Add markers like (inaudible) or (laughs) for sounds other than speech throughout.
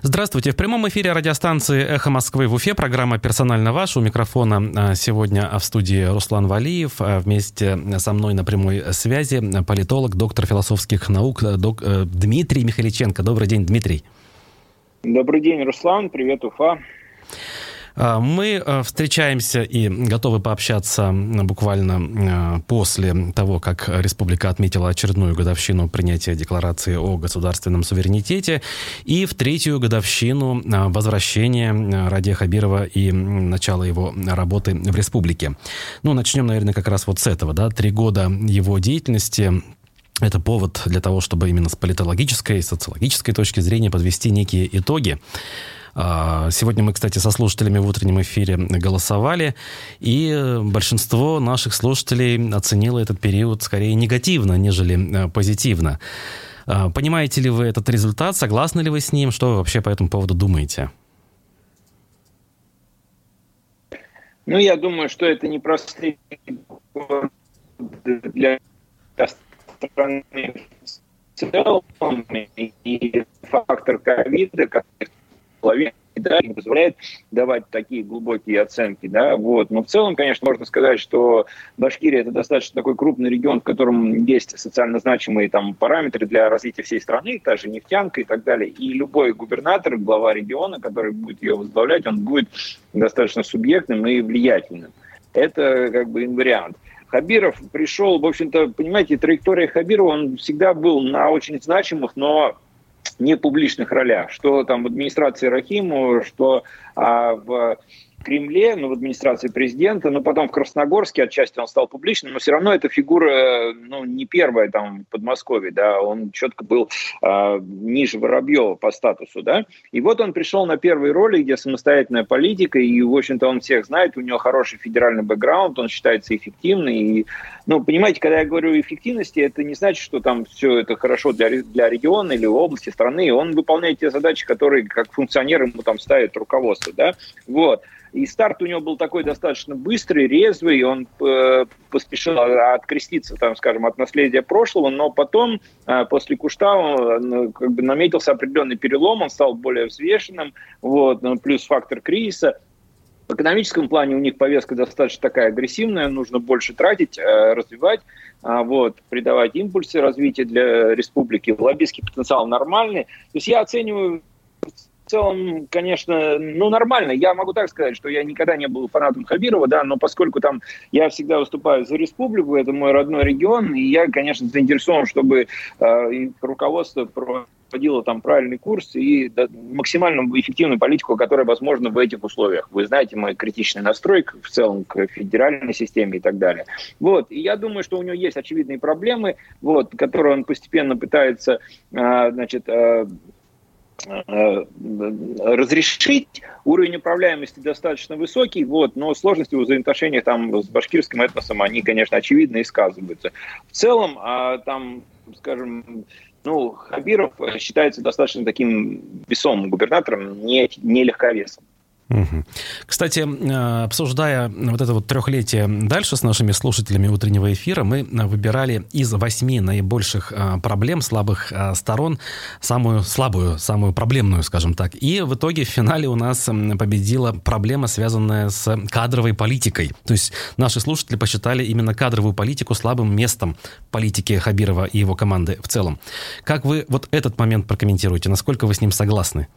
Здравствуйте. В прямом эфире радиостанции «Эхо Москвы» в Уфе. Программа «Персонально ваш». У микрофона а, сегодня в студии Руслан Валиев. А, вместе со мной на прямой связи политолог, доктор философских наук док, Дмитрий Михаличенко. Добрый день, Дмитрий. Добрый день, Руслан. Привет, Уфа. А, мы э, встречаемся и готовы пообщаться буквально э, после того, как республика отметила очередную годовщину принятия декларации о государственном суверенитете и в третью годовщину э, возвращения Радия Хабирова и начала его работы в республике. Ну, начнем, наверное, как раз вот с этого, да, три года его деятельности, это повод для того, чтобы именно с политологической и социологической точки зрения подвести некие итоги. А, сегодня мы, кстати, со слушателями в утреннем эфире голосовали, и большинство наших слушателей оценило этот период скорее негативно, нежели э, позитивно. А, понимаете ли вы этот результат? Согласны ли вы с ним? Что вы вообще по этому поводу думаете? Ну, я думаю, что это не простые для страны в целом, и фактор ковида, который половине да, не позволяет давать такие глубокие оценки, да, вот. Но в целом, конечно, можно сказать, что Башкирия это достаточно такой крупный регион, в котором есть социально значимые там параметры для развития всей страны, та же нефтянка и так далее. И любой губернатор, глава региона, который будет ее возглавлять, он будет достаточно субъектным и влиятельным. Это как бы инвариант. Хабиров пришел, в общем-то, понимаете, траектория Хабирова, он всегда был на очень значимых, но не публичных ролях, что там в администрации Рахиму, что а, в Кремле, ну, в администрации президента, но потом в Красногорске отчасти он стал публичным, но все равно эта фигура, ну, не первая там в Подмосковье, да, он четко был э, ниже Воробьева по статусу, да, и вот он пришел на первые роли, где самостоятельная политика, и, в общем-то, он всех знает, у него хороший федеральный бэкграунд, он считается эффективным, и, ну, понимаете, когда я говорю эффективности, это не значит, что там все это хорошо для, для региона или области, страны, он выполняет те задачи, которые как функционер ему там ставит руководство, да, вот. И старт у него был такой достаточно быстрый, резвый, он э, поспешил откреститься, там, скажем, от наследия прошлого, но потом, э, после Куштау, ну, как бы наметился определенный перелом, он стал более взвешенным, вот, ну, плюс фактор кризиса. В экономическом плане у них повестка достаточно такая агрессивная, нужно больше тратить, э, развивать, а, вот, придавать импульсы развития для республики. Лоббистский потенциал нормальный. То есть я оцениваю в целом, конечно, ну, нормально. Я могу так сказать, что я никогда не был фанатом Хабирова, да, но поскольку там я всегда выступаю за республику, это мой родной регион, и я, конечно, заинтересован, чтобы э, руководство проводило там правильный курс и да, максимально эффективную политику, которая возможна в этих условиях. Вы знаете мой критичный настрой в целом к федеральной системе и так далее. Вот, и я думаю, что у него есть очевидные проблемы, вот, которые он постепенно пытается, э, значит, э, разрешить. Уровень управляемости достаточно высокий, вот, но сложности в взаимоотношениях там с башкирским этносом, они, конечно, очевидно и сказываются. В целом, а, там, скажем, ну, Хабиров считается достаточно таким весомым губернатором, не, не легковесом. Кстати, э, обсуждая вот это вот трехлетие дальше с нашими слушателями утреннего эфира, мы выбирали из восьми наибольших э, проблем, слабых э, сторон, самую слабую, самую проблемную, скажем так. И в итоге в финале у нас победила проблема, связанная с кадровой политикой. То есть наши слушатели посчитали именно кадровую политику слабым местом политики Хабирова и его команды в целом. Как вы вот этот момент прокомментируете? Насколько вы с ним согласны?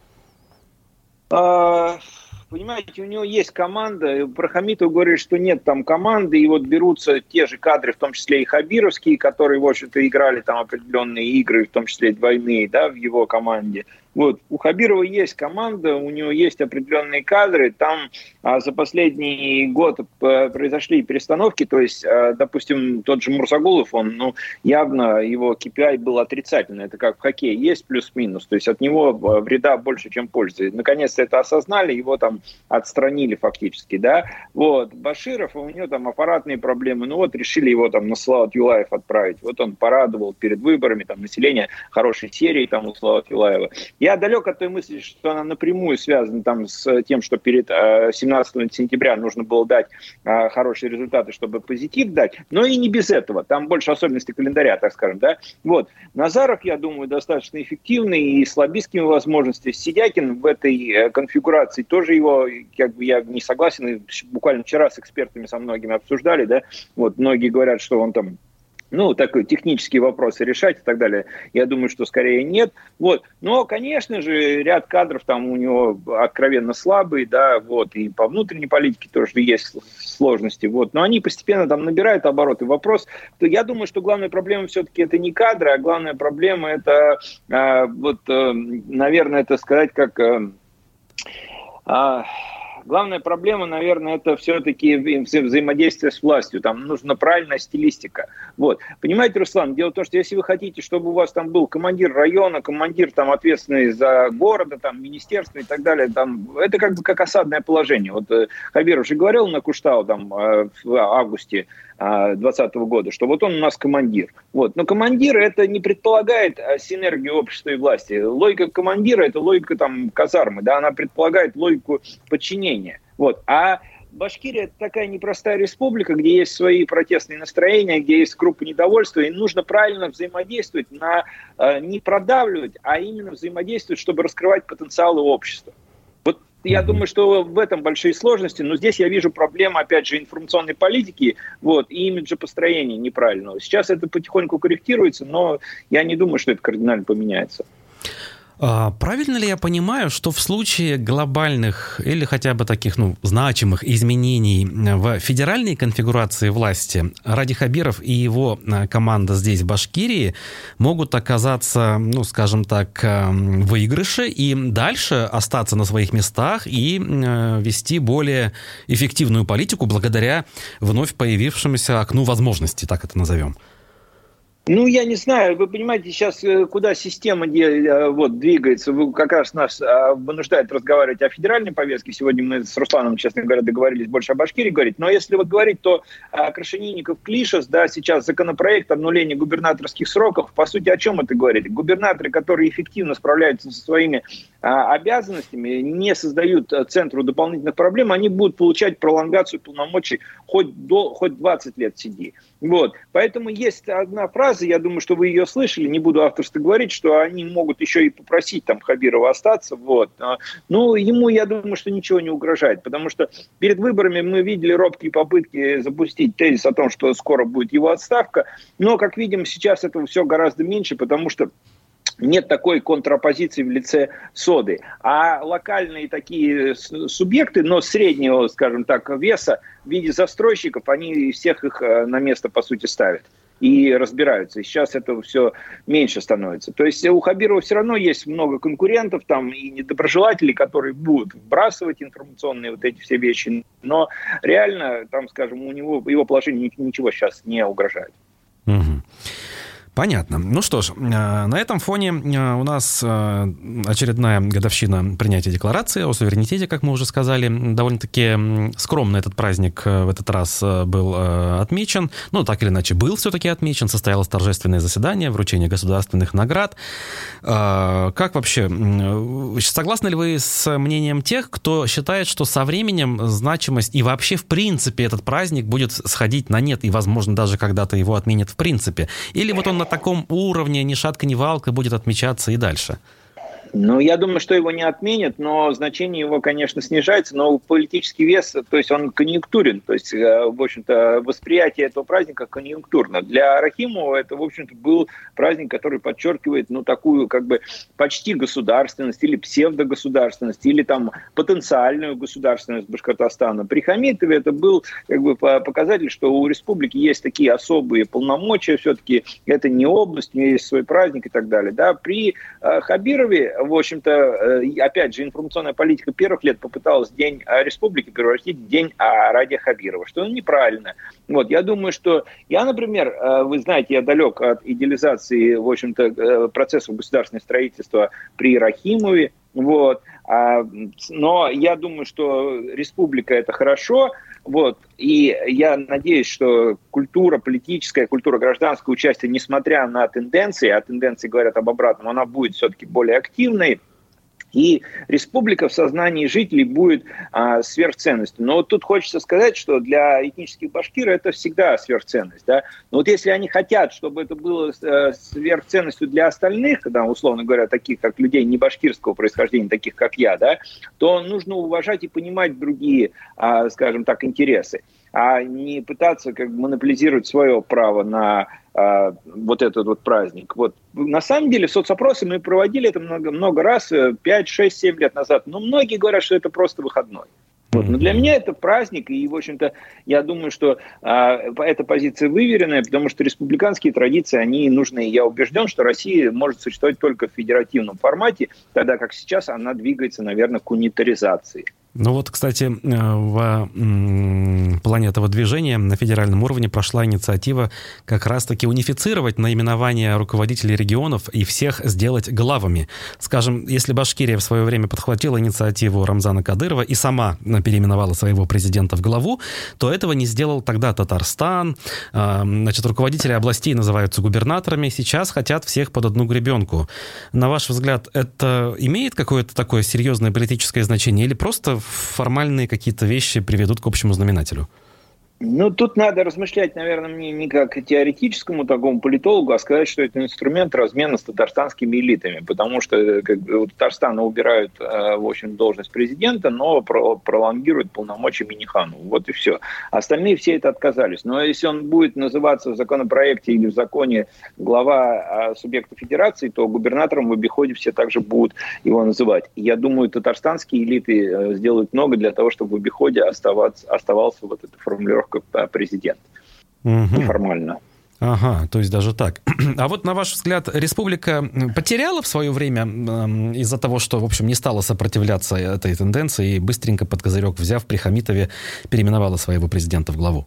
Понимаете, у него есть команда. Про Хамитова говорит, что нет там команды, и вот берутся те же кадры, в том числе и хабировские, которые, в общем-то, играли там определенные игры, в том числе двойные, да, в его команде. Вот. У Хабирова есть команда, у него есть определенные кадры. Там а, за последний год э, произошли перестановки. То есть, а, допустим, тот же Мурсагулов, он ну, явно его KPI был отрицательный. Это как в хоккее, есть плюс-минус. То есть от него э, вреда больше, чем пользы. Наконец-то это осознали, его там отстранили фактически. Да? Вот. Баширов, у него там аппаратные проблемы. Ну вот решили его там на Слават Юлаев отправить. Вот он порадовал перед выборами там, население хорошей серии там у Слават Юлаева. Я далек от той мысли, что она напрямую связана там с тем, что перед 17 э, сентября нужно было дать э, хорошие результаты, чтобы позитив дать, но и не без этого. Там больше особенностей календаря, так скажем, да. Вот. Назаров, я думаю, достаточно эффективный и с лоббистскими возможностями. Сидякин в этой э, конфигурации тоже его, как бы я не согласен, буквально вчера с экспертами со многими обсуждали, да, вот многие говорят, что он там ну, такой технические вопросы решать и так далее. Я думаю, что скорее нет. Вот. Но, конечно же, ряд кадров там у него откровенно слабый, да, вот, и по внутренней политике тоже есть сложности, вот. Но они постепенно там набирают обороты. Вопрос, я думаю, что главная проблема все-таки это не кадры, а главная проблема это, э, вот, э, наверное, это сказать как... Э, э, Главная проблема, наверное, это все-таки вза взаимодействие с властью. Там нужна правильная стилистика. Вот. Понимаете, Руслан, дело в том, что если вы хотите, чтобы у вас там был командир района, командир там ответственный за города, там министерство и так далее, там это как бы как осадное положение. Вот э, Хабир уже говорил на Куштау там э, в августе 2020 года, что вот он у нас командир. Вот. Но командир это не предполагает а, синергию общества и власти. Логика командира это логика там казармы, да, она предполагает логику подчинения. Вот. А Башкирия это такая непростая республика, где есть свои протестные настроения, где есть группа недовольства, и нужно правильно взаимодействовать, на, э, не продавливать, а именно взаимодействовать, чтобы раскрывать потенциалы общества. Я думаю, что в этом большие сложности, но здесь я вижу проблему, опять же, информационной политики вот, и имиджа построения неправильного. Сейчас это потихоньку корректируется, но я не думаю, что это кардинально поменяется. А, правильно ли я понимаю, что в случае глобальных или хотя бы таких ну, значимых изменений в федеральной конфигурации власти Ради Хабиров и его а, команда здесь, в Башкирии, могут оказаться, ну, скажем так, в выигрыше и дальше остаться на своих местах и вести более эффективную политику благодаря вновь появившемуся окну возможностей, так это назовем? Ну, я не знаю, вы понимаете, сейчас э, куда система э, вот, двигается, как раз нас а, вынуждает разговаривать о федеральной повестке. Сегодня мы с Русланом, честно говоря, договорились больше о Башкирии говорить. Но если вот говорить, то а, Крашенинников, Клишес, да, сейчас законопроект обнуления губернаторских сроков, по сути, о чем это говорит? Губернаторы, которые эффективно справляются со своими а, обязанностями, не создают э, центру дополнительных проблем, они будут получать пролонгацию полномочий хоть, до, хоть 20 лет сиди. Вот. Поэтому есть одна фраза, я думаю, что вы ее слышали, не буду авторство говорить, что они могут еще и попросить там Хабирова остаться. Вот. А, ну, ему, я думаю, что ничего не угрожает, потому что перед выборами мы видели робкие попытки запустить тезис о том, что скоро будет его отставка, но, как видим, сейчас этого все гораздо меньше, потому что нет такой контрапозиции в лице соды. А локальные такие субъекты, но среднего, скажем так, веса в виде застройщиков, они всех их э, на место, по сути, ставят и разбираются. И сейчас этого все меньше становится. То есть у Хабирова все равно есть много конкурентов там и недоброжелателей, которые будут вбрасывать информационные вот эти все вещи. Но реально, там, скажем, у него его положение ничего сейчас не угрожает. Угу. Понятно. Ну что ж, э, на этом фоне э, у нас э, очередная годовщина принятия декларации о суверенитете, как мы уже сказали. Довольно-таки скромно этот праздник в этот раз был отмечен. Ну, так или иначе, был все-таки отмечен. Состоялось торжественное заседание, вручение государственных наград. Как вообще, согласны ли вы с мнением тех, кто считает, что со временем значимость и вообще в принципе этот праздник будет сходить на нет и, возможно, даже когда-то его отменят в принципе? Или вот он на таком уровне ни шатка, ни валка будет отмечаться и дальше? Ну, я думаю, что его не отменят, но значение его, конечно, снижается, но политический вес, то есть он конъюнктурен, то есть, э, в общем-то, восприятие этого праздника конъюнктурно. Для Рахимова это, в общем-то, был праздник, который подчеркивает, ну, такую, как бы, почти государственность или псевдогосударственность, или там потенциальную государственность Башкортостана. При Хамитове это был, как бы, показатель, что у республики есть такие особые полномочия, все-таки это не область, у нее есть свой праздник и так далее. Да? При э, Хабирове в общем-то, э, опять же, информационная политика первых лет попыталась День республики превратить в День Радия Хабирова, что неправильно. Вот, я думаю, что я, например, э, вы знаете, я далек от идеализации, в общем-то, э, процессов государственного строительства при Рахимове, вот, а, но я думаю, что республика это хорошо, вот. И я надеюсь, что культура политическая, культура гражданского участия, несмотря на тенденции, а тенденции говорят об обратном, она будет все-таки более активной, И республика в сознании жителей будет а, сверхценностью. Но вот тут хочется сказать, что для этнических башкир это всегда сверхценность. Да? Но вот если они хотят, чтобы это было э, сверхценностью для остальных, да, условно говоря, таких как людей не башкирского происхождения, таких как я, да, то нужно уважать и понимать другие, а, скажем так, интересы а не пытаться как бы монополизировать свое право на а, вот этот вот праздник. Вот. На самом деле соцопросы мы проводили это много, много раз, 5, 6, 7 лет назад, но многие говорят, что это просто выходной. Вот. Но для меня это праздник, и, в общем-то, я думаю, что а, эта позиция выверенная, потому что республиканские традиции, они нужны. Я убежден, что Россия может существовать только в федеративном формате, тогда как сейчас она двигается, наверное, к унитаризации. Ну вот, кстати, э, в плане этого движения на федеральном уровне прошла инициатива как раз-таки унифицировать наименование руководителей регионов и всех сделать главами. Скажем, если Башкирия в свое время подхватила инициативу Рамзана Кадырова и сама переименовала своего президента в главу, то этого не сделал тогда Татарстан. Э, значит, руководители областей называются губернаторами, сейчас хотят всех под одну гребенку. На ваш взгляд, это имеет какое-то такое серьезное политическое значение или просто формальные какие-то вещи приведут к общему знаменателю? Ну, тут надо размышлять, наверное, мне не как теоретическому такому политологу, а сказать, что это инструмент размена с татарстанскими элитами, потому что как бы, у Татарстана убирают, э, в общем, должность президента, но пролонгируют полномочия Минихану. Вот и все. Остальные все это отказались. Но если он будет называться в законопроекте или в законе глава а, субъекта федерации, то губернатором в обиходе все также будут его называть. я думаю, татарстанские элиты э, сделают много для того, чтобы в обиходе оставаться, оставался вот эта формулировка как президент. Угу. Неформально. Ага, то есть даже так. (clears throat) А вот на ваш взгляд, республика потеряла в свое время э, из-за того, что, в общем, не стала сопротивляться этой тенденции и быстренько под козырек взяв при Хамитове переименовала своего президента в главу?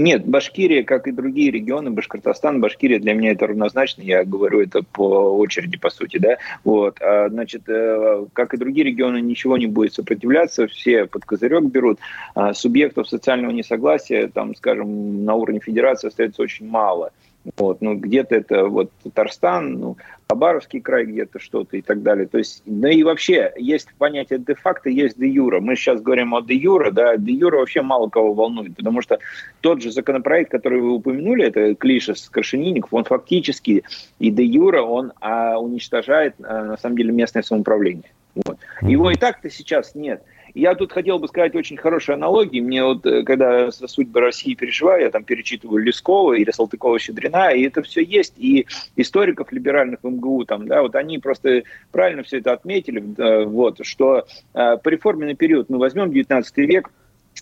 Нет, Башкирия, как и другие регионы, Башкортостан, Башкирия для меня это равнозначно, я говорю это по очереди, по сути, да, вот, а, значит, э, как и другие регионы, ничего не будет сопротивляться, все под козырек берут, а, субъектов социального несогласия, там, скажем, на уровне федерации остается очень мало, вот, ну, где-то это вот Татарстан, ну, Хабаровский край где-то что-то и так далее. То есть, ну и вообще, есть понятие де-факто, есть де-юра. Мы сейчас говорим о де-юра, да, де-юра вообще мало кого волнует, потому что тот же законопроект, который вы упомянули, это Клиша с Крашенинников, он фактически и де-юра, он а, уничтожает, а, на самом деле, местное самоуправление. Вот. Его и так-то сейчас нет. Я тут хотел бы сказать очень хорошие аналогии. Мне вот, э, когда за судьбы России переживаю, я там перечитываю Лескова или Салтыкова-Щедрина, и это все есть. И историков либеральных МГУ, там, да, вот они просто правильно все это отметили, вот, что э, по реформенный период, мы возьмем 19 век,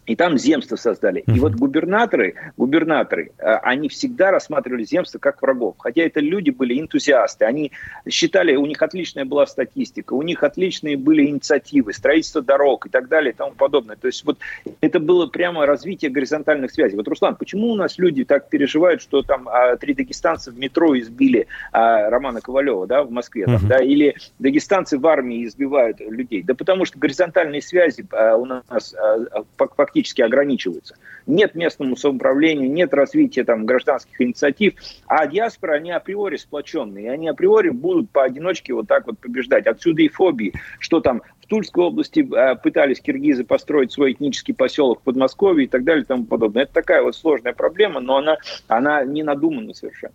и там земство создали. И вот губернаторы, губернаторы, э, они всегда рассматривали земство как врагов. Хотя это люди были энтузиасты. Они считали, у них отличная была статистика, у них отличные были инициативы, строительство дорог и так далее и тому подобное. То есть вот это было прямо развитие горизонтальных связей. Вот, Руслан, почему у нас люди так переживают, что там а, три дагестанца в метро избили а, Романа Ковалева да, в Москве? Там, uh-huh. да, или дагестанцы в армии избивают людей? Да потому что горизонтальные связи а, у нас а, фактически фактически ограничиваются. Нет местному самоуправлению, нет развития там, гражданских инициатив, а диаспора, они априори сплоченные, и они априори будут поодиночке вот так вот побеждать. Отсюда и фобии, что там в Тульской области э, пытались киргизы построить свой этнический поселок в Подмосковье и так далее и тому подобное. Это такая вот сложная проблема, но она, она не надумана совершенно.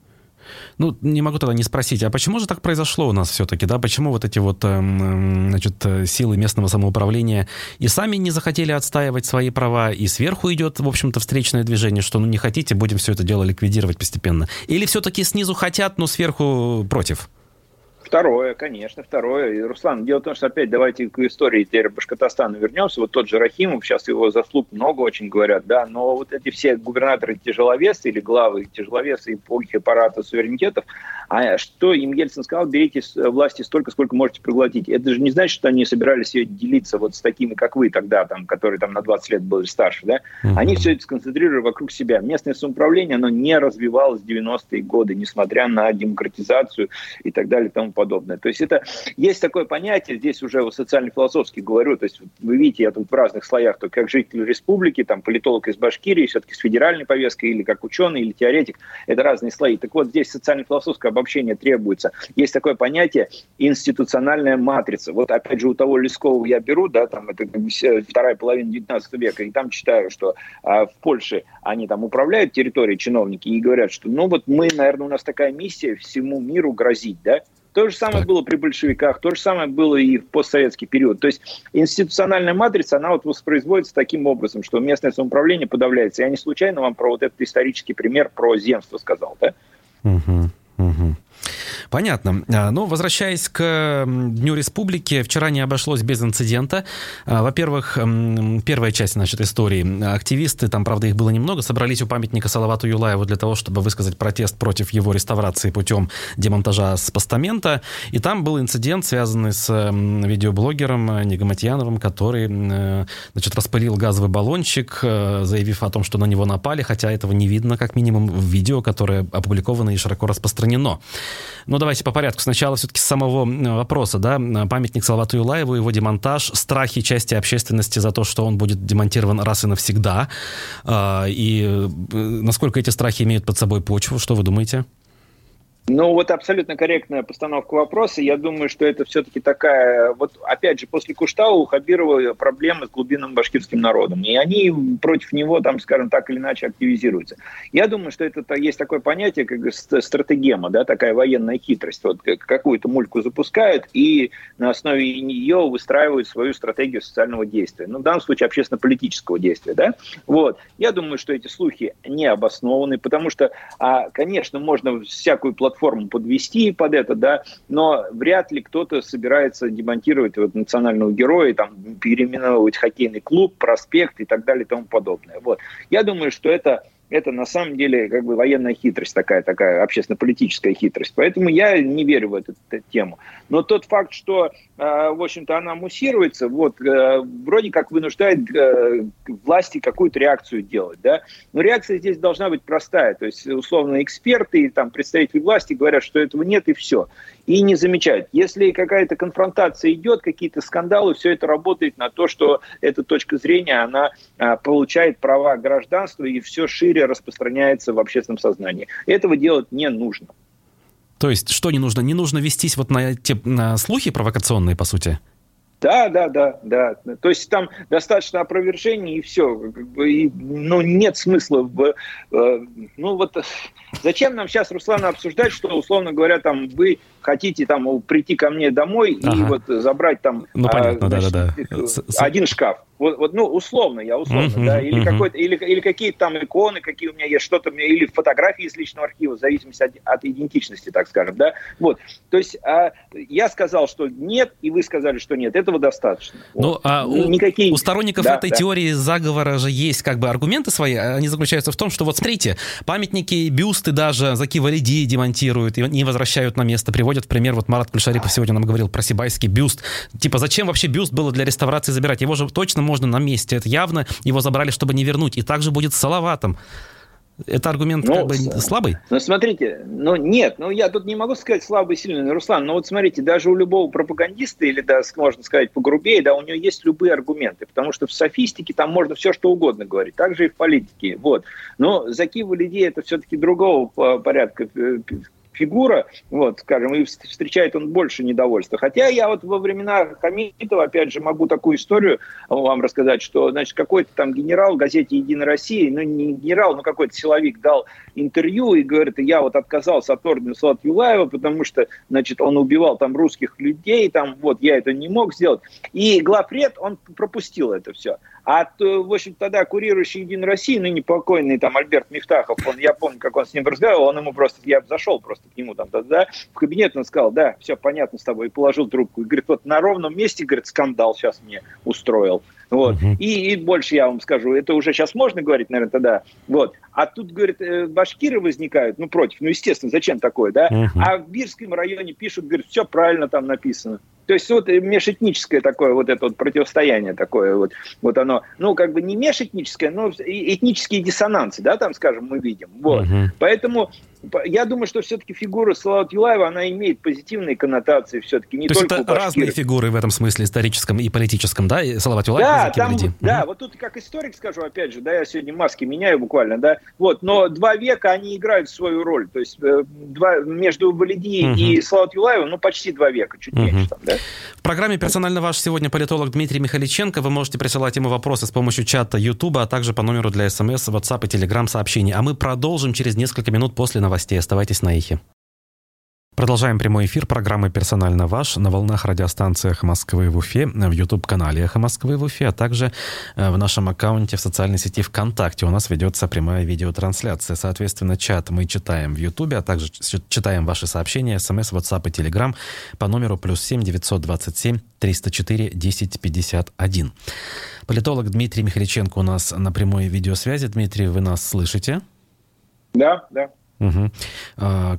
Ну, не могу тогда не спросить, а почему же так произошло у нас все-таки, да? Почему вот эти вот, эм, значит, силы местного самоуправления и сами не захотели отстаивать свои права, и сверху идет, в общем-то, встречное движение, что, ну, не хотите, будем все это дело ликвидировать постепенно? Или все-таки снизу хотят, но сверху против? Второе, конечно, второе. И, Руслан, дело в том, что опять давайте к истории теперь Башкортостана вернемся. Вот тот же Рахимов, сейчас его заслуг много очень говорят, да, но вот эти все губернаторы тяжеловесы или главы тяжеловесы эпохи аппарата суверенитетов, а что им Ельцин сказал, берите власти столько, сколько можете проглотить. Это же не значит, что они собирались ее делиться вот с такими, как вы тогда, там, которые там на 20 лет были старше, да. Угу. Они все это сконцентрировали вокруг себя. Местное самоуправление, оно не развивалось в 90-е годы, несмотря на демократизацию и так далее и тому подобное подобное. То есть это есть такое понятие, здесь уже социально-философски говорю, то есть вы видите, я тут в разных слоях, то как житель республики, там политолог из Башкирии, все-таки с федеральной повесткой, или как ученый, или теоретик, это разные слои. Так вот, здесь социально-философское общения требуется. Есть такое понятие институциональная матрица. Вот опять же у того Лескова я беру, да, там это вторая половина 19 века, и там читаю, что а, в Польше они там управляют территорией чиновники и говорят, что ну вот мы, наверное, у нас такая миссия всему миру грозить, да, то же самое было при большевиках, то же самое было и в постсоветский период. То есть институциональная матрица, она вот воспроизводится таким образом, что местное самоуправление подавляется. Я не случайно вам про вот этот исторический пример про земство сказал, да? Угу, угу. Понятно. А, ну, возвращаясь к Дню Республики, вчера не обошлось без инцидента. А, во-первых, первая часть, значит, истории. Активисты, там, правда, их было немного, собрались у памятника Салавату Юлаеву для того, чтобы высказать протест против его реставрации путем демонтажа с постамента. И там был инцидент, связанный с видеоблогером Негаматьяновым, который, э, значит, распылил газовый баллончик, э, заявив о том, что на него напали, хотя этого не видно, как минимум, в видео, которое опубликовано и широко распространено. Но давайте по порядку. Сначала все-таки с самого вопроса, да, памятник Салавату Юлаеву, его демонтаж, страхи части общественности за то, что он будет демонтирован раз и навсегда, а, и э, насколько эти страхи имеют под собой почву, что вы думаете? Ну, вот абсолютно корректная постановка вопроса. Я думаю, что это все-таки такая... Вот, опять же, после Куштау у Хабирова проблемы с глубинным башкирским народом. И они против него, там, скажем так или иначе, активизируются. Я думаю, что это есть такое понятие, как стратегема, да, такая военная хитрость. Вот какую-то мульку запускают и на основе нее выстраивают свою стратегию социального действия. Ну, в данном случае общественно-политического действия, да. Вот. Я думаю, что эти слухи не обоснованы, потому что, а, конечно, можно всякую платформу платформу подвести под это, да, но вряд ли кто-то собирается демонтировать вот национального героя, там, переименовывать хоккейный клуб, проспект и так далее и тому подобное. Вот. Я думаю, что это это на самом деле как бы военная хитрость такая, такая общественно-политическая хитрость. Поэтому я не верю в эту, эту тему. Но тот факт, что, э, в общем-то, она муссируется, вот, э, вроде как вынуждает э, власти какую-то реакцию делать, да. Но реакция здесь должна быть простая. То есть, условно, эксперты и там представители власти говорят, что этого нет и все и не замечают. Если какая-то конфронтация идет, какие-то скандалы, все это работает на то, что эта точка зрения, она а, получает права гражданства и все шире распространяется в общественном сознании. Этого делать не нужно. То есть что не нужно? Не нужно вестись вот на те на слухи провокационные, по сути? Да, да, да, да. То есть там достаточно опровержений и все. И, ну, нет смысла в... Э, ну, вот зачем нам сейчас, Руслана, обсуждать, что, условно говоря, там вы хотите там прийти ко мне домой ага. и вот забрать там ну, понятно, а, значит, да, да, да. один шкаф. Вот, вот, ну, условно, я условно, uh-huh, да, или, uh-huh. какой-то, или, или какие-то там иконы, какие у меня есть, что-то, или фотографии из личного архива, в зависимости от, от идентичности, так скажем, да, вот. То есть а, я сказал, что нет, и вы сказали, что нет, этого достаточно. Ну, вот. а у, Никакие... у сторонников да, этой да. теории заговора же есть как бы аргументы свои, они заключаются в том, что вот смотрите, памятники, бюсты даже Заки Валиди демонтируют и не возвращают на место, приводят в пример, вот Марат Кульшарипов сегодня нам говорил про Сибайский бюст, типа зачем вообще бюст было для реставрации забирать, его же точно можно на месте. Это явно его забрали, чтобы не вернуть. И также будет с Салаватом. Это аргумент ну, как бы слабый? Ну, смотрите, ну нет, ну я тут не могу сказать слабый, сильный, Руслан, но вот смотрите, даже у любого пропагандиста, или да, можно сказать погрубее, да, у него есть любые аргументы, потому что в софистике там можно все что угодно говорить, также и в политике, вот. Но закивы людей это все-таки другого порядка э, фигура, вот, скажем, и встречает он больше недовольства. Хотя я вот во времена Хамитова, опять же, могу такую историю вам рассказать, что, значит, какой-то там генерал в газете «Единая Россия», ну, не генерал, но какой-то силовик дал интервью и говорит, я вот отказался от ордена Салат Юлаева, потому что, значит, он убивал там русских людей, там, вот, я это не мог сделать. И главред, он пропустил это все. А, в общем, тогда курирующий Единой России, ныне покойный там Альберт Мифтахов, он, я помню, как он с ним разговаривал, он ему просто, я зашел просто к нему там тогда в кабинет, он сказал, да, все понятно с тобой, и положил трубку. И говорит, вот на ровном месте, говорит, скандал сейчас мне устроил. Вот. Uh-huh. И, и больше я вам скажу, это уже сейчас можно говорить, наверное, тогда. Вот. А тут, говорит, э, башкиры возникают, ну, против. Ну, естественно, зачем такое, да? Uh-huh. А в Бирском районе пишут, говорят, все правильно там написано. То есть вот межэтническое такое вот это вот противостояние такое вот, вот оно, ну как бы не межэтническое, но этнические диссонансы, да, там, скажем, мы видим. Вот. Uh-huh. Поэтому я думаю, что все-таки фигура Салават Юлаева, она имеет позитивные коннотации все-таки. Не То только есть это разные фигуры в этом смысле, историческом и политическом, да? И Салават Юлаев да, там, да, угу. вот тут как историк скажу, опять же, да, я сегодня маски меняю буквально, да, вот, но два века они играют свою роль, то есть э, два, между Валиди угу. и Салават Юлаевым, ну, почти два века, чуть угу. меньше там, да. В программе «Персонально ваш» сегодня политолог Дмитрий Михаличенко. Вы можете присылать ему вопросы с помощью чата YouTube, а также по номеру для смс, WhatsApp и Telegram сообщений. А мы продолжим через несколько минут после новостей. Оставайтесь на эхе. Продолжаем прямой эфир программы «Персонально ваш» на волнах радиостанции «Эхо Москвы» в Уфе, в YouTube-канале «Эхо Москвы» в Уфе, а также э, в нашем аккаунте в социальной сети ВКонтакте. У нас ведется прямая видеотрансляция. Соответственно, чат мы читаем в YouTube, а также читаем ваши сообщения, смс, WhatsApp и Telegram по номеру плюс 7 927 304 1051. Политолог Дмитрий Михаличенко у нас на прямой видеосвязи. Дмитрий, вы нас слышите? Да, да. Угу.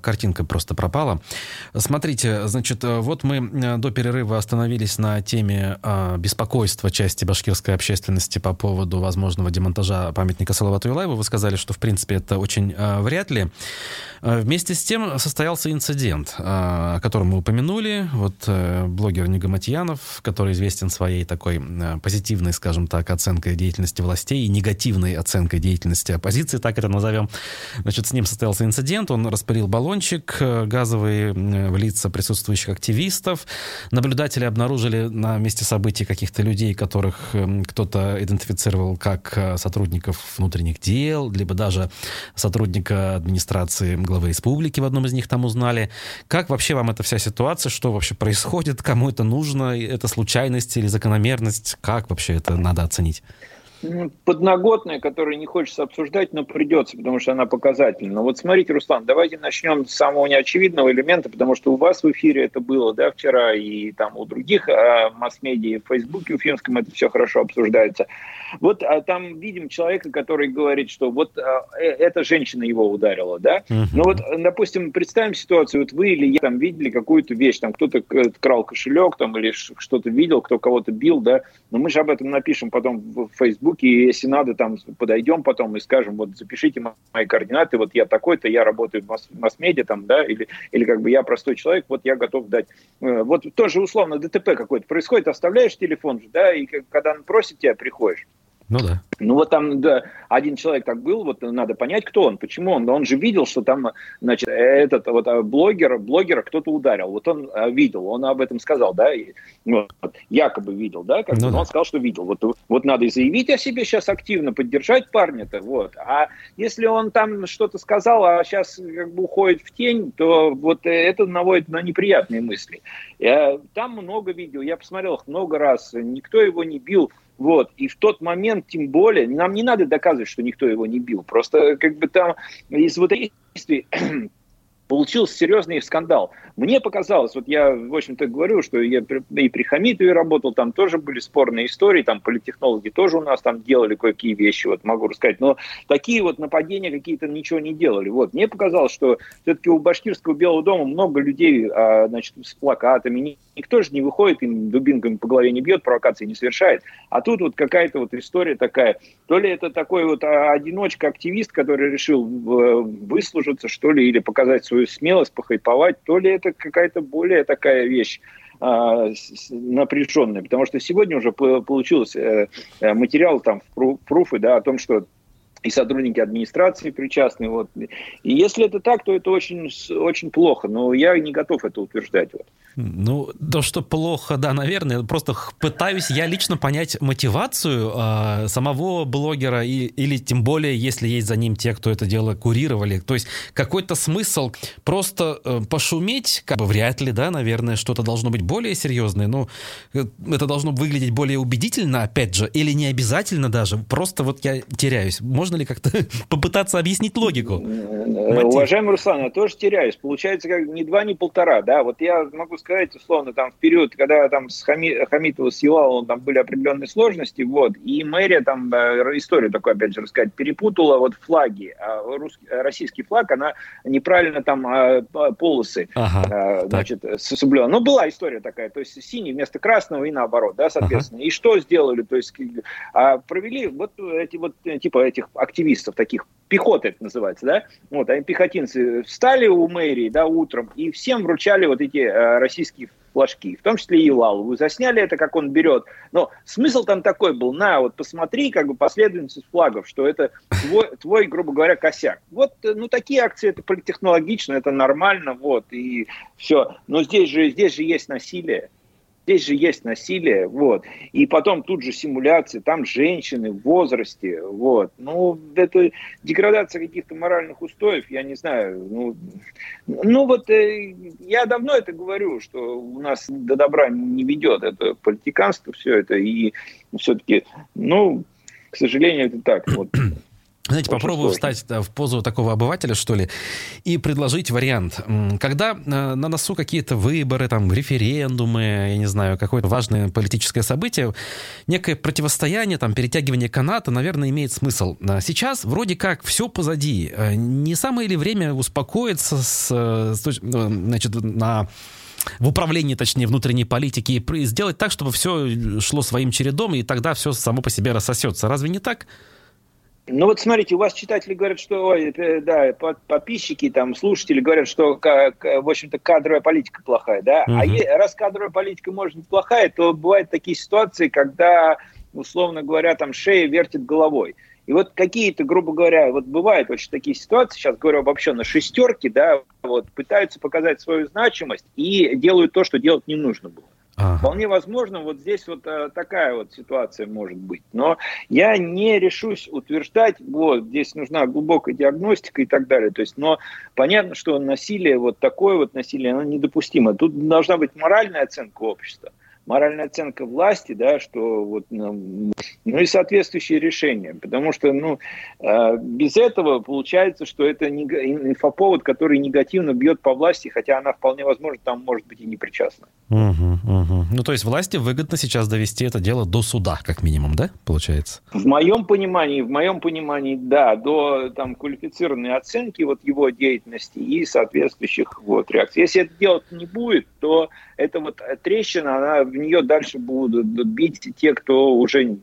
Картинка просто пропала. Смотрите, значит, вот мы э, до перерыва остановились на теме а, беспокойства части башкирской общественности по поводу возможного демонтажа памятника Салавату Юлаеву. Вы сказали, что, в принципе, это очень а, вряд ли. Вместе с тем состоялся инцидент, о котором мы упомянули. Вот э, блогер Негаматьянов, который известен своей такой позитивной, скажем так, оценкой деятельности властей и негативной оценкой деятельности оппозиции, так это назовем. Значит, с ним состоялся инцидент инцидент. Он распылил баллончик э, газовый в лица присутствующих активистов. Наблюдатели обнаружили на месте событий каких-то людей, которых эм, кто-то идентифицировал как э, сотрудников внутренних дел, либо даже сотрудника администрации главы республики в одном из них там узнали. Как вообще вам эта вся ситуация? Что вообще происходит? Кому это нужно? Это случайность или закономерность? Как вообще это надо оценить? Подноготная, которую не хочется обсуждать, но придется, потому что она показательна. Вот смотрите, Руслан, давайте начнем с самого неочевидного элемента, потому что у вас в эфире это было, да, вчера, и там у других а, масс-медиа, в Фейсбуке, у Финском это все хорошо обсуждается. Вот а, там видим человека, который говорит, что вот а, э, эта женщина его ударила, да. Uh-huh. Ну вот, допустим, представим ситуацию, вот вы или я там видели какую-то вещь, там кто-то крал кошелек, там, или что-то видел, кто кого-то бил, да, но мы же об этом напишем потом в Фейсбуке, Фейсбуке, и если надо, там подойдем потом и скажем, вот запишите мои координаты, вот я такой-то, я работаю в масс-медиа, там, да, или, или как бы я простой человек, вот я готов дать. Э, вот тоже условно ДТП какой-то происходит, оставляешь телефон, да, и когда он просит тебя, приходишь. Ну да. Ну вот там, да, один человек так был, вот надо понять, кто он, почему он. Он же видел, что там, значит, этот вот а, блогер, блогера кто-то ударил. Вот он а, видел, он об этом сказал, да, и, ну, якобы видел, да, как ну, да. он сказал, что видел. Вот, вот надо заявить о себе сейчас активно, поддержать парня-то, вот. А если он там что-то сказал, а сейчас как бы уходит в тень, то вот это наводит на неприятные мысли. Я, там много видео, я посмотрел их много раз, никто его не бил, вот. И в тот момент, тем более, нам не надо доказывать, что никто его не бил. Просто как бы там из вот этих действий (clears throat) получился серьезный скандал. Мне показалось, вот я, в общем-то, говорю, что я и при Хамитове работал, там тоже были спорные истории, там политтехнологи тоже у нас там делали кое-какие вещи, вот могу рассказать, но такие вот нападения какие-то ничего не делали. Вот, мне показалось, что все-таки у Башкирского Белого дома много людей, а, значит, с плакатами, никто же не выходит, им дубинками по голове не бьет, провокации не совершает, а тут вот какая-то вот история такая, то ли это такой вот а, одиночка-активист, который решил э, выслужиться, что ли, или показать свою смелость, похайповать, то ли это какая-то более такая вещь а, напряженная, потому что сегодня уже получился э, э, материал там в пруфы, да, о том, что и сотрудники администрации причастны. Вот. И если это так, то это очень, очень плохо, но я не готов это утверждать. Вот. Ну, то, что плохо, да, наверное. Просто пытаюсь я лично понять мотивацию э, самого блогера, и, или тем более, если есть за ним те, кто это дело курировали. То есть какой-то смысл просто э, пошуметь, как бы вряд ли, да, наверное, что-то должно быть более серьезное, но э, это должно выглядеть более убедительно, опять же, или не обязательно даже. Просто вот я теряюсь. Можно ли как-то (laughs) попытаться объяснить логику? Мотив? Уважаемый Руслан, я тоже теряюсь. Получается, как ни два, ни полтора, да. Вот я могу сказать, условно, там в период, когда там с Хами, Хамитова с Елаловым там были определенные сложности, вот, и мэрия там, э, историю такую, опять же, рассказать, перепутала вот флаги, а русский, российский флаг, она неправильно там а, полосы, ага, а, значит, соблюла. Ну, была история такая, то есть синий вместо красного и наоборот, да, соответственно. Ага. И что сделали, то есть а, провели вот эти вот, типа этих активистов таких, пехота это называется, да, вот, они пехотинцы встали у мэрии, да, утром, и всем вручали вот эти э, российские флажки, в том числе и Лалову. Засняли это, как он берет. Но смысл там такой был, на, вот посмотри, как бы последовательность флагов, что это твой, твой, грубо говоря, косяк. Вот, ну, такие акции, это политехнологично, это нормально, вот, и все. Но здесь же, здесь же есть насилие. Здесь же есть насилие, вот. И потом тут же симуляции, там женщины в возрасте, вот. Ну, это деградация каких-то моральных устоев, я не знаю. Ну, ну вот э, я давно это говорю, что у нас до добра не ведет это политиканство, все это. И все-таки, ну, к сожалению, это так. Вот. (clears throat) Знаете, Очень попробую сложно. встать в позу такого обывателя, что ли, и предложить вариант. Когда э, на носу какие-то выборы, там, референдумы, я не знаю, какое-то важное политическое событие, некое противостояние, там, перетягивание каната, наверное, имеет смысл. А сейчас вроде как все позади. Э, не самое ли время успокоиться э, с значит, на в управлении, точнее, внутренней политики, и сделать так, чтобы все шло своим чередом, и тогда все само по себе рассосется. Разве не так? Ну вот смотрите, у вас читатели говорят, что, ой, э, да, подписчики, там, слушатели говорят, что, в общем-то, кадровая политика плохая, да? Угу. А раз кадровая политика может быть плохая, то бывают такие ситуации, когда, условно говоря, там шея вертит головой. И вот какие-то, грубо говоря, вот бывают очень такие ситуации, сейчас говорю обобщенно, шестерки, да, вот пытаются показать свою значимость и делают то, что делать не нужно было. Ага. Вполне возможно, вот здесь вот а, такая вот ситуация может быть. Но я не решусь утверждать, вот, здесь нужна глубокая диагностика и так далее. То есть, но понятно, что насилие, вот такое вот насилие, оно недопустимо. Тут должна быть моральная оценка общества моральная оценка власти, да, что вот, ну, ну и соответствующие решения, потому что, ну, э, без этого получается, что это инфоповод, который негативно бьет по власти, хотя она вполне возможно там может быть и не причастна. Угу, угу. Ну, то есть власти выгодно сейчас довести это дело до суда, как минимум, да, получается? В моем понимании, в моем понимании, да, до там квалифицированной оценки вот его деятельности и соответствующих вот реакций. Если это делать не будет, то эта вот трещина, она, в нее дальше будут бить те, кто уже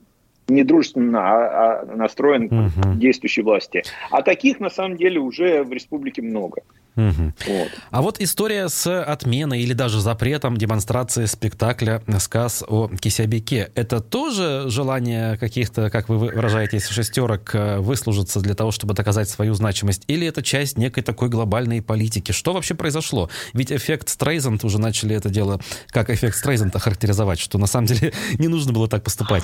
недружественно а, а настроен угу. к действующей власти. А таких, на самом деле, уже в республике много. Угу. Вот. А вот история с отменой или даже запретом демонстрации спектакля «Сказ о Кисябике» — это тоже желание каких-то, как вы выражаетесь, шестерок э, выслужиться для того, чтобы доказать свою значимость? Или это часть некой такой глобальной политики? Что вообще произошло? Ведь эффект Стрейзанд уже начали это дело как эффект Стрейзанда характеризовать, что на самом деле (laughs) не нужно было так поступать.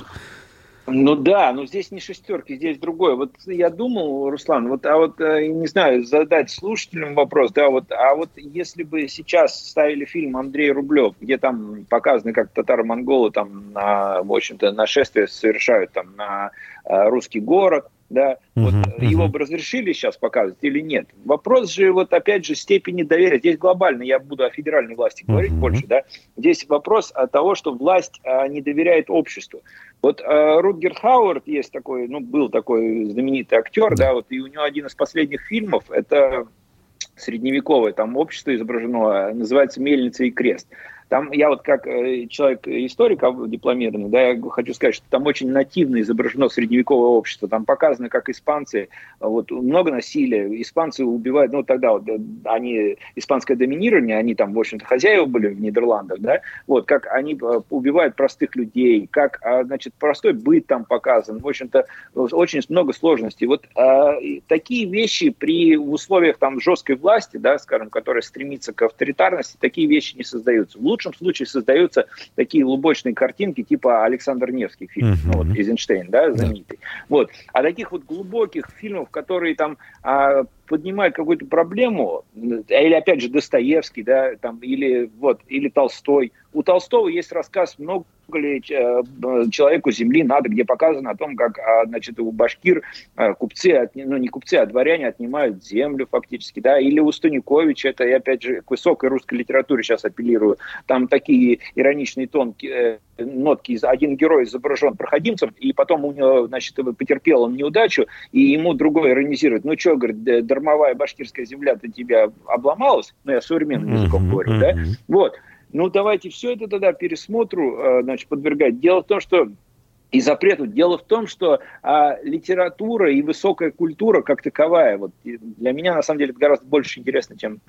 Ну да, но здесь не шестерки, здесь другое. Вот я думал, Руслан, вот, а вот, э, не знаю, задать слушателям вопрос, да, вот, а вот если бы сейчас ставили фильм Андрей Рублев, где там показаны, как татаро-монголы там, на, в общем-то, нашествие совершают там на э, русский город, да, uh-huh, вот uh-huh. его бы разрешили сейчас показывать или нет. Вопрос же, вот опять же, степени доверия. Здесь глобально, я буду о федеральной власти говорить uh-huh. больше, да. Здесь вопрос от того, что власть а, не доверяет обществу. Вот а, Рутгер Хауэрд есть такой, ну, был такой знаменитый актер, да, вот, и у него один из последних фильмов, это средневековое там общество изображено, называется «Мельница и крест». Там я вот как э, человек-историк дипломированный, да, я хочу сказать, что там очень нативно изображено средневековое общество. Там показано, как испанцы, вот много насилия, испанцы убивают, ну тогда вот они, испанское доминирование, они там, в общем-то, хозяева были в Нидерландах, да, вот, как они э, убивают простых людей, как, а, значит, простой быт там показан, в общем-то, очень много сложностей. Вот а, такие вещи при условиях там жесткой власти, да, скажем, которая стремится к авторитарности, такие вещи не создаются. В лучшем случае создаются такие лубочные картинки, типа Александр Невский фильм, uh-huh. ну, вот, Эйзенштейн, да, знаменитый. Да. Вот. А таких вот глубоких фильмов, которые там а, поднимает какую-то проблему, или опять же Достоевский, да, там, или вот, или Толстой. У Толстого есть рассказ много ли э, человеку земли надо, где показано о том, как, а, значит, у башкир э, купцы, ну не купцы, а дворяне отнимают землю фактически, да, или у Станиковича, это я опять же к высокой русской литературе сейчас апеллирую, там такие ироничные тонки, э, нотки, один герой изображен проходимцем, и потом у него, значит, потерпел он неудачу, и ему другой иронизирует, ну что, говорит, дармовая башкирская земля-то тебя обломалась, ну я современным языком говорю, да, вот, ну, давайте все это тогда пересмотру, э, значит, подвергать. Дело в том, что и запрету. Дело в том, что а, литература и высокая культура как таковая, вот для меня на самом деле это гораздо больше интересно, чем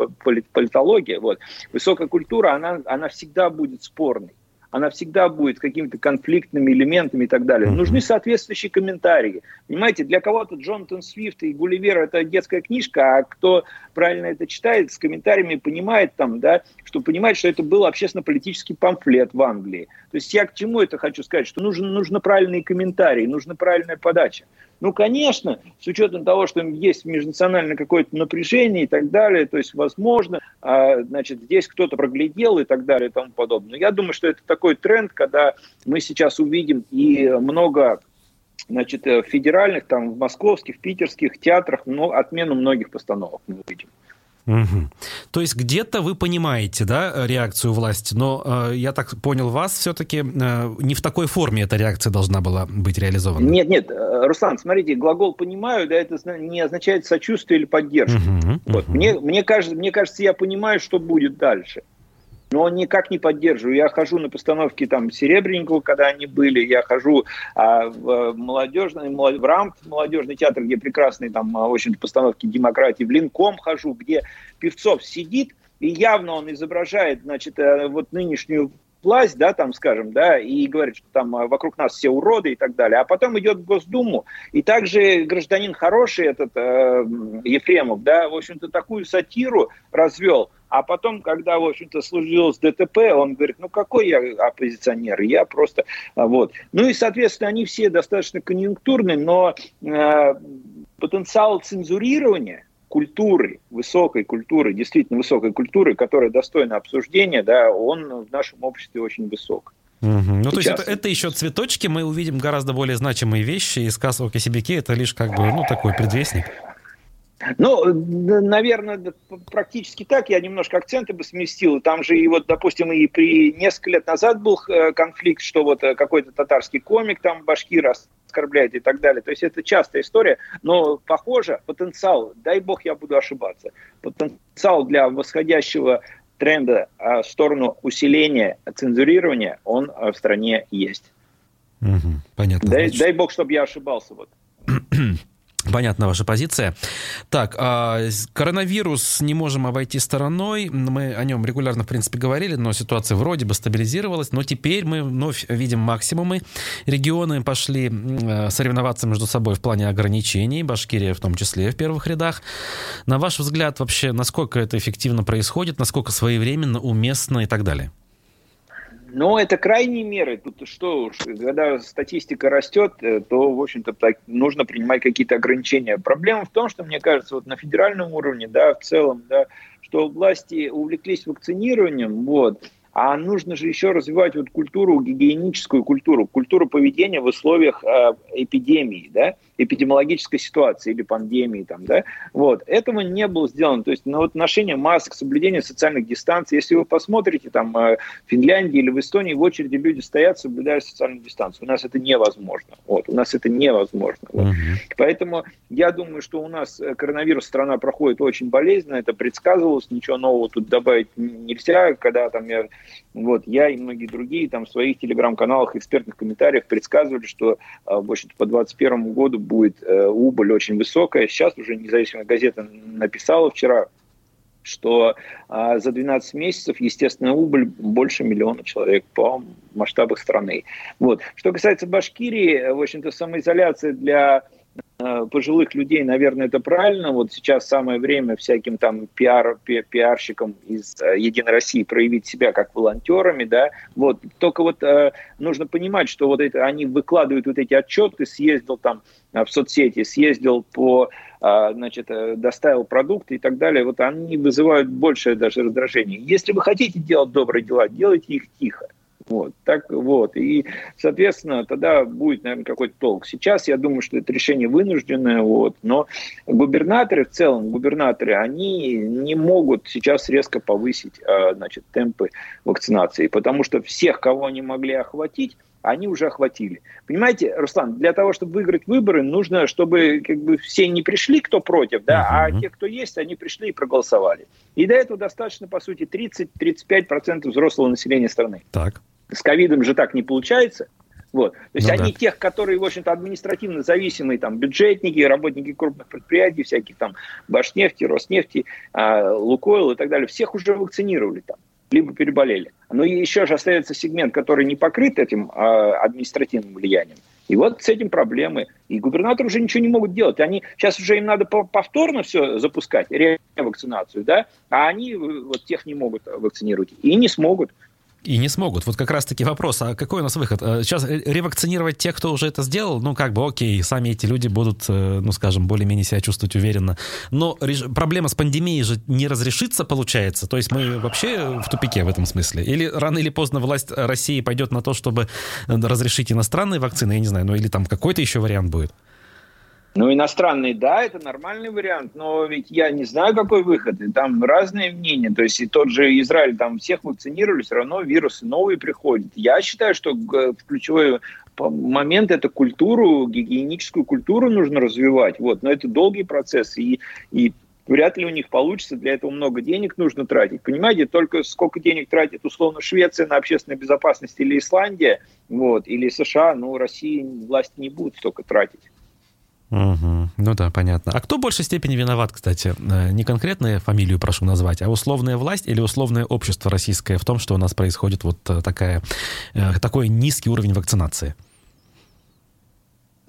политология. Вот. Высокая культура, она, она всегда будет спорной она всегда будет какими-то конфликтными элементами и так далее. Нужны соответствующие комментарии. Понимаете, для кого-то Джонатан Свифт и Гулливер это детская книжка, а кто правильно это читает, с комментариями понимает там, да, что понимает, что это был общественно-политический памфлет в Англии. То есть я к чему это хочу сказать, что нужно, нужно правильные комментарии, нужна правильная подача. Ну, конечно, с учетом того, что есть межнациональное какое-то напряжение и так далее, то есть, возможно, а, значит, здесь кто-то проглядел и так далее и тому подобное. Но я думаю, что это такой тренд, когда мы сейчас увидим и много значит, федеральных, там, в московских, в питерских театрах, но отмену многих постановок мы увидим. Угу. То есть где-то вы понимаете, да, реакцию власти, но э, я так понял вас все-таки э, не в такой форме эта реакция должна была быть реализована. Нет, нет, э, Руслан, смотрите, глагол понимаю, да, это не означает сочувствие или поддержку. Угу, вот. угу. Мне, мне кажется, мне кажется, я понимаю, что будет дальше но никак не поддерживаю. Я хожу на постановки там Серебренникова, когда они были, я хожу а, в молодежный, в РАМП, молодежный театр, где прекрасные там, в общем-то, постановки демократии, в Линком хожу, где Певцов сидит, и явно он изображает, значит, э, вот нынешнюю власть, да, там, скажем, да, и говорит, что там э, вокруг нас все уроды и так далее, а потом идет в Госдуму, и также гражданин хороший этот э, Ефремов, да, в общем-то, такую сатиру развел, а потом, когда, в общем-то, служил с ДТП, он говорит, ну какой я оппозиционер, я просто, а, вот. Ну и, соответственно, они все достаточно конъюнктурные, но э, потенциал цензурирования культуры, высокой культуры, действительно высокой культуры, которая достойна обсуждения, да, он в нашем обществе очень высок. Угу. Ну, то есть это, это еще цветочки, мы увидим гораздо более значимые вещи, и сказ о Косибике это лишь как бы, ну, такой предвестник. Ну, наверное, практически так. Я немножко акценты бы сместил. Там же и вот, допустим, и при несколько лет назад был э, конфликт, что вот э, какой-то татарский комик там башкир оскорбляет и так далее. То есть это частая история, но похоже, потенциал, дай бог я буду ошибаться, потенциал для восходящего тренда а, в сторону усиления цензурирования, он а, в стране есть. Угу, понятно. Дай, дай бог, чтобы я ошибался. Вот. Понятна ваша позиция. Так, а, коронавирус не можем обойти стороной. Мы о нем регулярно, в принципе, говорили, но ситуация вроде бы стабилизировалась. Но теперь мы вновь видим максимумы. Регионы пошли э, соревноваться между собой в плане ограничений, Башкирия в том числе в первых рядах. На ваш взгляд, вообще, насколько это эффективно происходит, насколько своевременно, уместно и так далее? Но это крайние меры. Тут что уж, когда статистика растет, э, то, в общем-то, нужно принимать какие-то ограничения. Проблема в том, что, мне кажется, вот на федеральном уровне, да, в целом, да, что власти увлеклись вакцинированием, вот, а нужно же еще развивать вот культуру, гигиеническую культуру, культуру поведения в условиях э, эпидемии, да, эпидемиологической ситуации или пандемии, там, да, вот, этого не было сделано, то есть на вот ношение масок, соблюдение социальных дистанций, если вы посмотрите, там, э, в Финляндии или в Эстонии в очереди люди стоят, соблюдая социальную дистанцию, у нас это невозможно, вот, у нас это невозможно, вот. uh-huh. поэтому я думаю, что у нас э, коронавирус страна проходит очень болезненно, это предсказывалось, ничего нового тут добавить нельзя, когда там я, вот, я и многие другие там в своих телеграм-каналах, экспертных комментариях предсказывали, что, э, в общем-то, по 2021 году будет э, убыль очень высокая. Сейчас уже независимая газета написала вчера, что а, за 12 месяцев естественная убыль больше миллиона человек по масштабах страны. Вот. Что касается Башкирии, в общем-то, самоизоляция для пожилых людей, наверное, это правильно. Вот сейчас самое время всяким там пиар, пи, пиарщикам из э, Единой России проявить себя как волонтерами, да. Вот только вот э, нужно понимать, что вот это они выкладывают вот эти отчеты, съездил там э, в соцсети, съездил по, э, значит, доставил продукты и так далее. Вот они вызывают большее даже раздражение. Если вы хотите делать добрые дела, делайте их тихо. Вот, так вот. И, соответственно, тогда будет, наверное, какой-то толк. Сейчас я думаю, что это решение вынужденное, вот, но губернаторы в целом, губернаторы, они не могут сейчас резко повысить, а, значит, темпы вакцинации, потому что всех, кого они могли охватить, они уже охватили. Понимаете, Руслан, для того, чтобы выиграть выборы, нужно, чтобы как бы все не пришли, кто против, да, uh-huh. а те, кто есть, они пришли и проголосовали. И до этого достаточно, по сути, 30-35% взрослого населения страны. Так. С ковидом же так не получается. Вот. То есть ну, они да. тех, которые, в общем-то, административно зависимые, там, бюджетники, работники крупных предприятий, всяких там Башнефти, Роснефти, э, Лукойл и так далее, всех уже вакцинировали там, либо переболели. Но еще же остается сегмент, который не покрыт этим э, административным влиянием. И вот с этим проблемы. И губернаторы уже ничего не могут делать. Они, сейчас уже им надо повторно все запускать, ревакцинацию, да, а они вот тех не могут вакцинировать. И не смогут. И не смогут. Вот как раз-таки вопрос, а какой у нас выход? Э, сейчас ревакцинировать тех, кто уже это сделал, ну, как бы, окей, сами эти люди будут, э, ну, скажем, более-менее себя чувствовать уверенно. Но проблема с пандемией же не разрешится, получается? То есть мы вообще в тупике в этом смысле? Или рано или поздно власть России пойдет на то, чтобы разрешить иностранные вакцины, я не знаю, ну, или там какой-то еще вариант будет? Ну, иностранный, да, это нормальный вариант, но ведь я не знаю, какой выход. И там разные мнения. То есть и тот же Израиль, там всех вакцинировали, все равно вирусы новые приходят. Я считаю, что ключевой момент это культуру, гигиеническую культуру нужно развивать. Вот. Но это долгий процесс. И, и вряд ли у них получится, для этого много денег нужно тратить. Понимаете, только сколько денег тратит условно Швеция на общественную безопасность или Исландия, вот, или США, ну, России власти не будут столько тратить. Угу. Ну да, понятно. А кто в большей степени виноват, кстати? Э, не конкретную фамилию прошу назвать, а условная власть или условное общество российское в том, что у нас происходит вот э, такая, э, такой низкий уровень вакцинации?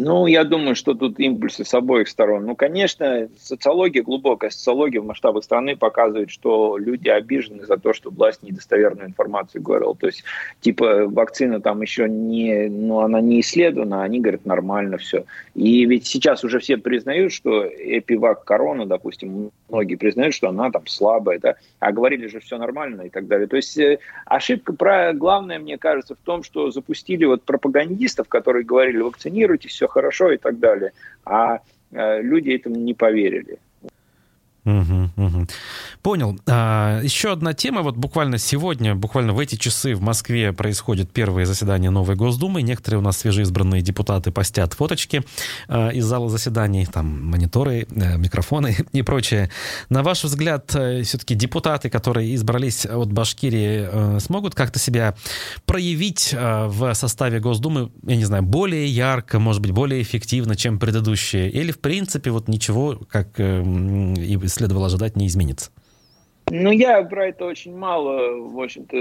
Ну, я думаю, что тут импульсы с обоих сторон. Ну, конечно, социология, глубокая социология в масштабах страны показывает, что люди обижены за то, что власть недостоверную информацию говорила. То есть, типа, вакцина там еще не, ну, она не исследована, а они говорят, нормально все. И ведь сейчас уже все признают, что эпивак корона, допустим, многие признают, что она там слабая, да, а говорили же все нормально и так далее. То есть, э, ошибка, про... главная, мне кажется, в том, что запустили вот пропагандистов, которые говорили, вакцинируйте, все хорошо и так далее. А э, люди этому не поверили. Понял. А, еще одна тема. Вот буквально сегодня, буквально в эти часы в Москве происходит первое заседание новой Госдумы. Некоторые у нас свежеизбранные депутаты постят фоточки а, из зала заседаний, там мониторы, а, микрофоны (laughs) и прочее. На ваш взгляд, э, все-таки депутаты, которые избрались от Башкирии, а, смогут как-то себя проявить в составе Госдумы, я не знаю, более ярко, может быть, более эффективно, чем предыдущие? Или, в принципе, вот ничего, как э, и следовало ожидать, не изменится? Ну, я про это очень мало, в общем-то,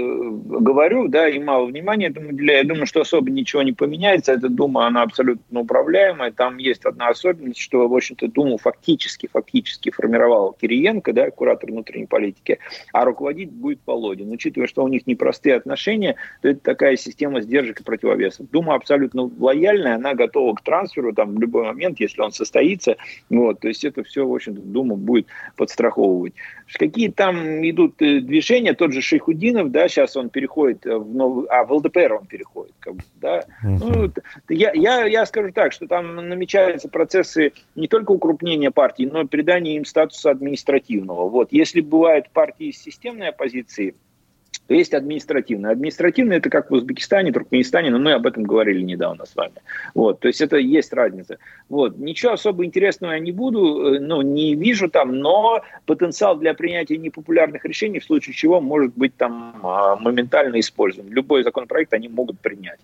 говорю, да, и мало внимания этому уделяю. Я думаю, что особо ничего не поменяется. Эта Дума, она абсолютно управляемая. Там есть одна особенность, что, в общем-то, Думу фактически, фактически формировал Кириенко, да, куратор внутренней политики, а руководить будет Володин. Учитывая, что у них непростые отношения, то это такая система сдержек и противовесов. Дума абсолютно лояльная, она готова к трансферу там в любой момент, если он состоится. Вот, то есть это все, в общем-то, Дума будет подстраховывать. Какие там идут э, движения, тот же Шейхудинов, да, сейчас он переходит в новый, а в ЛДПР он переходит, как бы, да. Ну, я, я, я скажу так, что там намечаются процессы не только укрупнения партий, но и придания им статуса административного. Вот, если бывают партии с системной оппозицией, то есть административное. Административное это как в Узбекистане, Туркменистане, но мы об этом говорили недавно с вами. Вот, то есть это есть разница. Вот, ничего особо интересного я не буду, э, ну, не вижу там, но потенциал для принятия непопулярных решений, в случае чего, может быть там а, моментально использован. Любой законопроект они могут принять.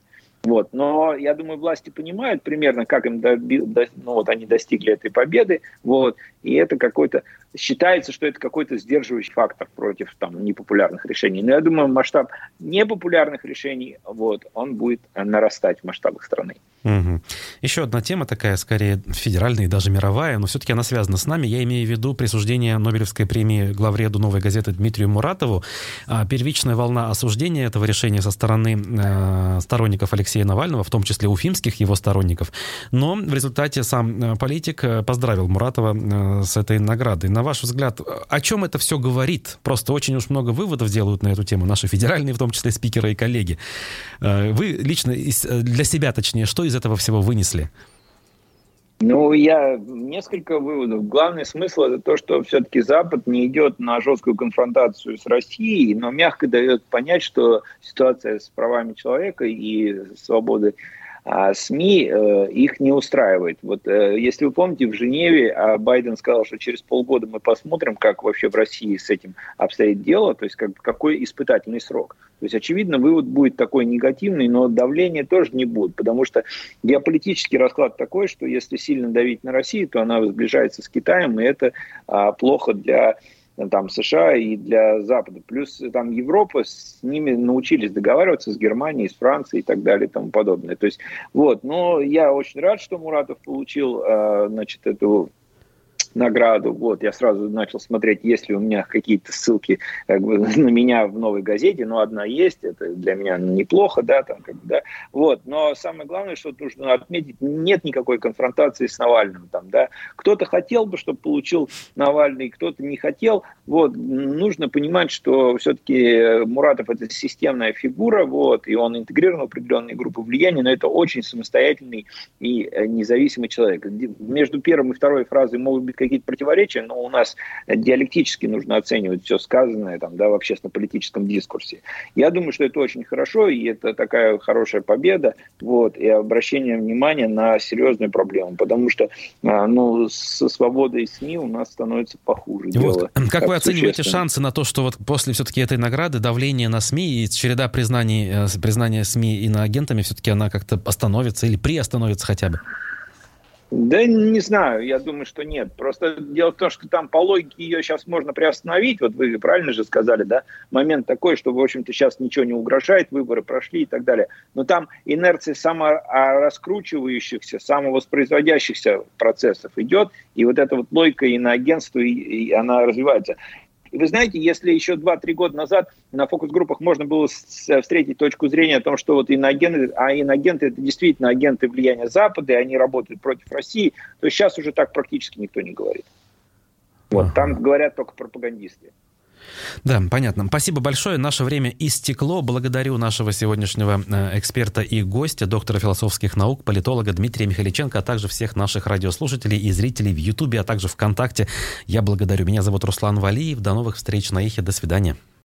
Вот. Но я думаю, власти понимают примерно, как им доби, до, ну, вот они достигли этой победы. Вот. И это какой-то считается, что это какой-то сдерживающий фактор против там, непопулярных решений. Но я думаю, масштаб непопулярных решений, вот, он будет нарастать в масштабах страны. Угу. Еще одна тема такая, скорее федеральная и даже мировая, но все-таки она связана с нами. Я имею в виду присуждение Нобелевской премии главреду «Новой газеты» Дмитрию Муратову. А, первичная волна осуждения этого решения со стороны э, сторонников Алексея Навального, в том числе уфимских его сторонников. Но в результате сам э, политик э, поздравил Муратова э, с этой наградой. На ваш взгляд, о чем это все говорит? Просто очень уж много выводов делают на эту тему наши федеральные, в том числе спикеры и коллеги. Вы лично для себя, точнее, что из из этого всего вынесли? Ну, я несколько выводов. Главный смысл это то, что все-таки Запад не идет на жесткую конфронтацию с Россией, но мягко дает понять, что ситуация с правами человека и свободой а СМИ э, их не устраивает. Вот э, если вы помните, в Женеве а Байден сказал, что через полгода мы посмотрим, как вообще в России с этим обстоит дело, то есть как, какой испытательный срок. То есть, очевидно, вывод будет такой негативный, но давления тоже не будет, потому что геополитический расклад такой, что если сильно давить на Россию, то она сближается с Китаем, и это а, плохо для там США и для Запада. Плюс там Европа с ними научились договариваться с Германией, с Францией и так далее и тому подобное. То есть вот, но я очень рад, что Муратов получил, а, значит, эту награду. Вот, я сразу начал смотреть, есть ли у меня какие-то ссылки как бы, (laughs) на меня в новой газете, но одна есть, это для меня неплохо, да, там, как бы, да. Вот, но самое главное, что нужно отметить, нет никакой конфронтации с Навальным, там, да. Кто-то хотел бы, чтобы получил Навальный, кто-то не хотел. Вот, нужно понимать, что все-таки Муратов это системная фигура, вот, и он интегрирован в определенные группы влияния, но это очень самостоятельный и э, независимый человек. Между первой и второй фразой могут быть какие-то противоречия, но у нас диалектически нужно оценивать все сказанное там, да, в общественно-политическом дискурсе. Я думаю, что это очень хорошо, и это такая хорошая победа, вот, и обращение внимания на серьезную проблему, потому что а, ну, со свободой СМИ у нас становится похуже. Вот. Дело, как, как вы оцениваете шансы на то, что вот после все-таки этой награды давление на СМИ и череда признаний, э, признания СМИ иноагентами все-таки она как-то остановится или приостановится хотя бы? Да не знаю, я думаю, что нет. Просто дело в том, что там по логике ее сейчас можно приостановить. Вот вы правильно же сказали, да? Момент такой, что, в общем-то, сейчас ничего не угрожает, выборы прошли и так далее. Но там инерция самораскручивающихся, самовоспроизводящихся процессов идет, и вот эта вот логика иноагентства, и, и она развивается. И вы знаете, если еще 2-3 года назад на фокус-группах можно было встретить точку зрения о том, что вот иноагенты, а иноагенты это действительно агенты влияния Запада, и они работают против России, то сейчас уже так практически никто не говорит. Вот, там говорят только пропагандисты. Да, понятно. Спасибо большое. Наше время истекло. Благодарю нашего сегодняшнего э, эксперта и гостя, доктора философских наук, политолога Дмитрия Михаличенко, а также всех наших радиослушателей и зрителей в Ютубе, а также ВКонтакте. Я благодарю. Меня зовут Руслан Валиев. До новых встреч на Ихе. До свидания.